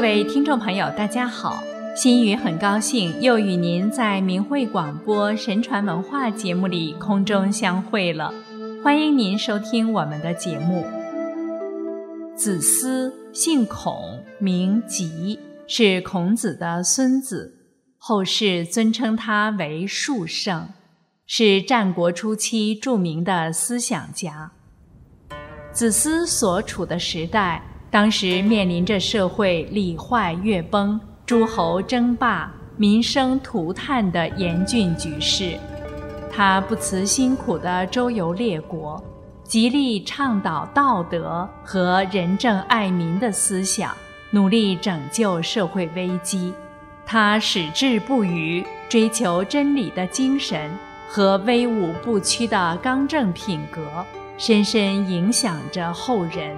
各位听众朋友，大家好！心雨很高兴又与您在明慧广播神传文化节目里空中相会了，欢迎您收听我们的节目。子思姓孔，名吉，是孔子的孙子，后世尊称他为述圣，是战国初期著名的思想家。子思所处的时代。当时面临着社会礼坏乐崩、诸侯争霸、民生涂炭的严峻局势，他不辞辛苦地周游列国，极力倡导道德和仁政爱民的思想，努力拯救社会危机。他矢志不渝，追求真理的精神和威武不屈的刚正品格，深深影响着后人。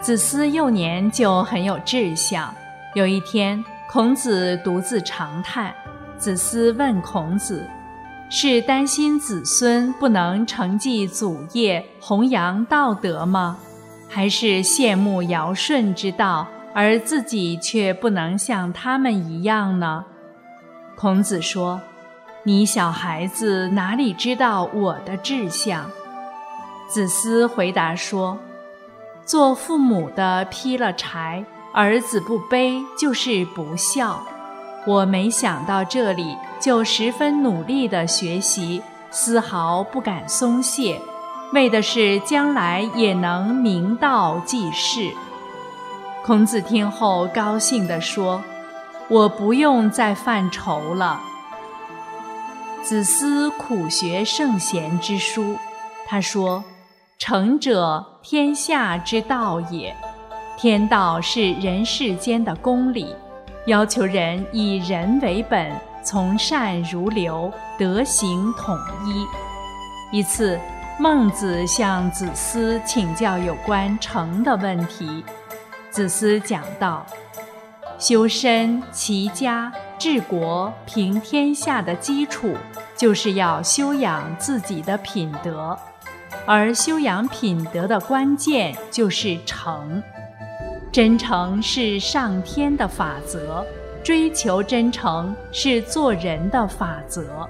子思幼年就很有志向。有一天，孔子独自长叹。子思问孔子：“是担心子孙不能承继祖业，弘扬道德吗？还是羡慕尧舜之道，而自己却不能像他们一样呢？”孔子说：“你小孩子哪里知道我的志向？”子思回答说。做父母的劈了柴，儿子不背就是不孝。我没想到这里，就十分努力地学习，丝毫不敢松懈，为的是将来也能明道济世。孔子听后高兴地说：“我不用再犯愁了。”子思苦学圣贤之书，他说。成者，天下之道也。天道是人世间的公理，要求人以人为本，从善如流，德行统一。一次，孟子向子思请教有关诚的问题，子思讲道：修身、齐家、治国、平天下的基础，就是要修养自己的品德。而修养品德的关键就是诚，真诚是上天的法则，追求真诚是做人的法则。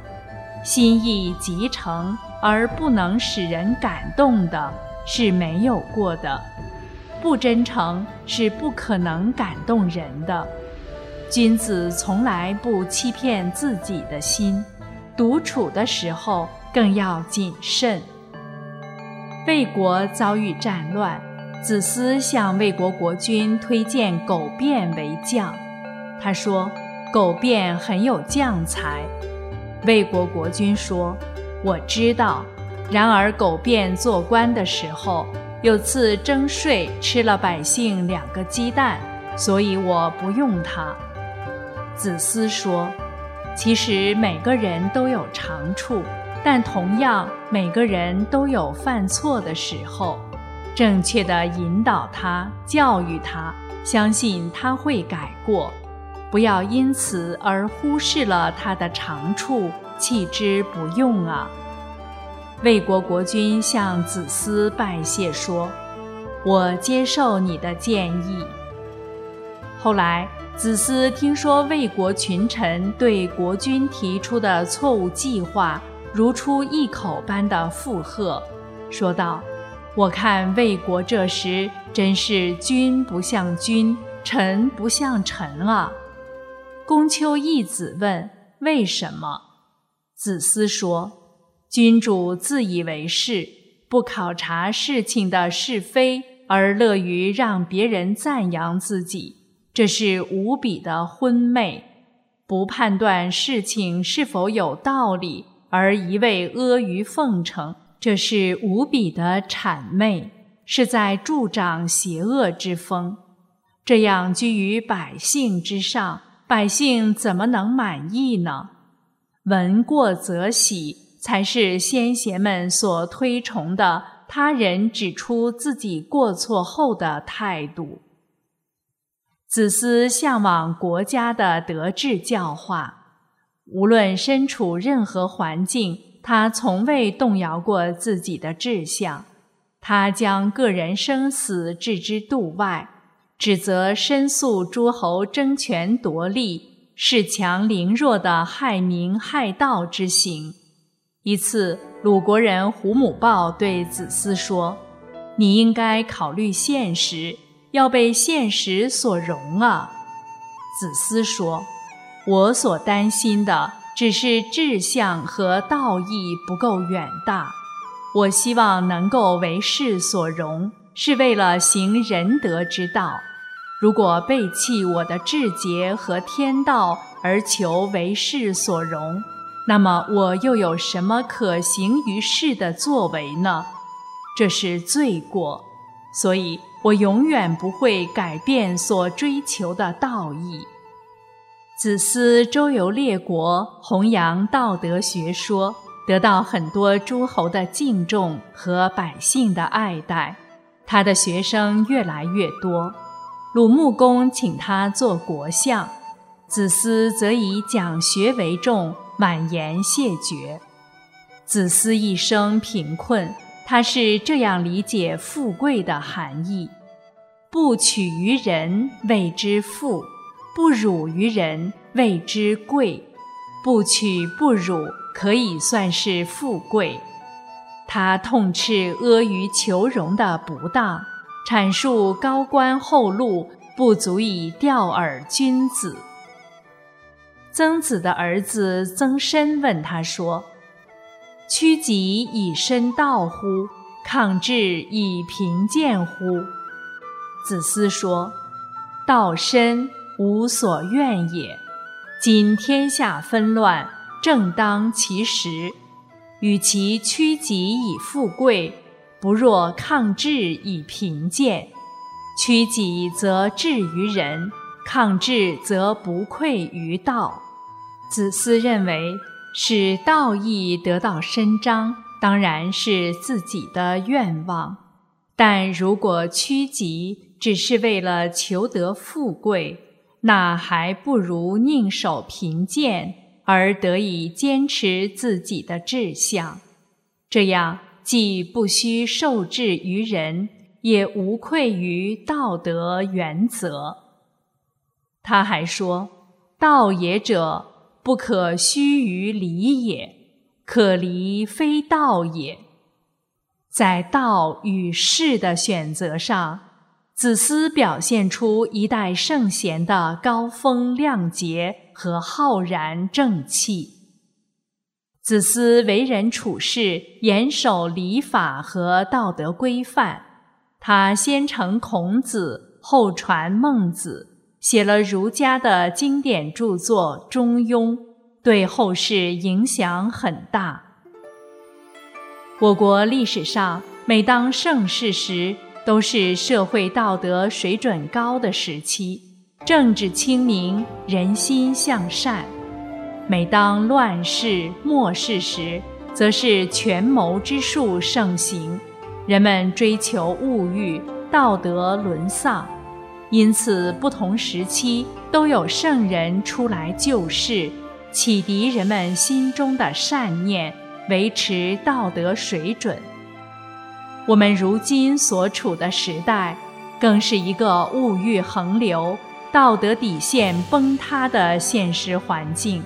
心意极诚而不能使人感动的是没有过的，不真诚是不可能感动人的。君子从来不欺骗自己的心，独处的时候更要谨慎。魏国遭遇战乱，子思向魏国国君推荐苟变为将。他说：“苟变很有将才。”魏国国君说：“我知道。然而苟变做官的时候，有次征税吃了百姓两个鸡蛋，所以我不用他。”子思说：“其实每个人都有长处。”但同样，每个人都有犯错的时候，正确的引导他、教育他，相信他会改过，不要因此而忽视了他的长处，弃之不用啊！魏国国君向子思拜谢说：“我接受你的建议。”后来，子思听说魏国群臣对国君提出的错误计划。如出一口般的附和，说道：“我看魏国这时真是君不像君，臣不像臣啊。”公丘义子问：“为什么？”子思说：“君主自以为是，不考察事情的是非，而乐于让别人赞扬自己，这是无比的昏昧；不判断事情是否有道理。”而一味阿谀奉承，这是无比的谄媚，是在助长邪恶之风。这样居于百姓之上，百姓怎么能满意呢？闻过则喜，才是先贤们所推崇的他人指出自己过错后的态度。子思向往国家的德治教化。无论身处任何环境，他从未动摇过自己的志向。他将个人生死置之度外，指责申诉诸侯争权夺利、恃强凌弱的害民害道之行。一次，鲁国人胡母豹对子思说：“你应该考虑现实，要被现实所容啊。”子思说：“我所担心的只是志向和道义不够远大。我希望能够为世所容，是为了行仁德之道。”如果背弃我的志节和天道而求为世所容，那么我又有什么可行于世的作为呢？这是罪过，所以我永远不会改变所追求的道义。子思周游列国，弘扬道德学说，得到很多诸侯的敬重和百姓的爱戴，他的学生越来越多。鲁穆公请他做国相，子思则以讲学为重，婉言谢绝。子思一生贫困，他是这样理解富贵的含义：不取于人谓之富，不辱于人谓之贵，不取不辱可以算是富贵。他痛斥阿谀求荣的不当。阐述高官厚禄不足以钓饵君子。曾子的儿子曾参问他说：“屈己以身道乎？抗志以贫贱乎？”子思说：“道深，无所怨也。今天下纷乱，正当其时，与其屈己以富贵。”不若抗志以贫贱，屈己则志于人，抗志则不愧于道。子思认为，使道义得到伸张，当然是自己的愿望；但如果屈己只是为了求得富贵，那还不如宁守贫贱，而得以坚持自己的志向。这样。既不需受制于人，也无愧于道德原则。他还说：“道也者，不可虚于离也；可离非道也。”在道与事的选择上，子思表现出一代圣贤的高风亮节和浩然正气。子思为人处事严守礼法和道德规范，他先承孔子，后传孟子，写了儒家的经典著作《中庸》，对后世影响很大。我国历史上每当盛世时，都是社会道德水准高的时期，政治清明，人心向善。每当乱世末世时，则是权谋之术盛行，人们追求物欲，道德沦丧。因此，不同时期都有圣人出来救世，启迪人们心中的善念，维持道德水准。我们如今所处的时代，更是一个物欲横流、道德底线崩塌的现实环境。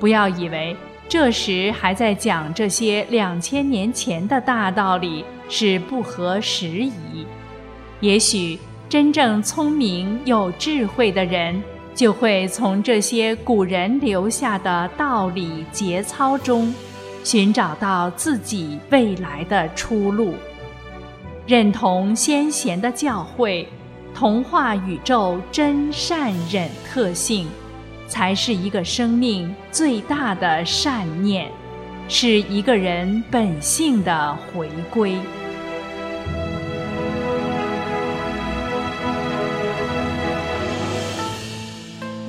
不要以为这时还在讲这些两千年前的大道理是不合时宜。也许真正聪明有智慧的人，就会从这些古人留下的道理节操中，寻找到自己未来的出路。认同先贤的教诲，同化宇宙真善忍特性。才是一个生命最大的善念，是一个人本性的回归。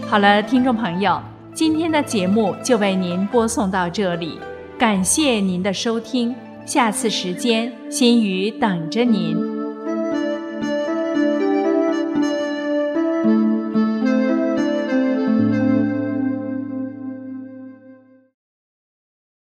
好了，听众朋友，今天的节目就为您播送到这里，感谢您的收听，下次时间心语等着您。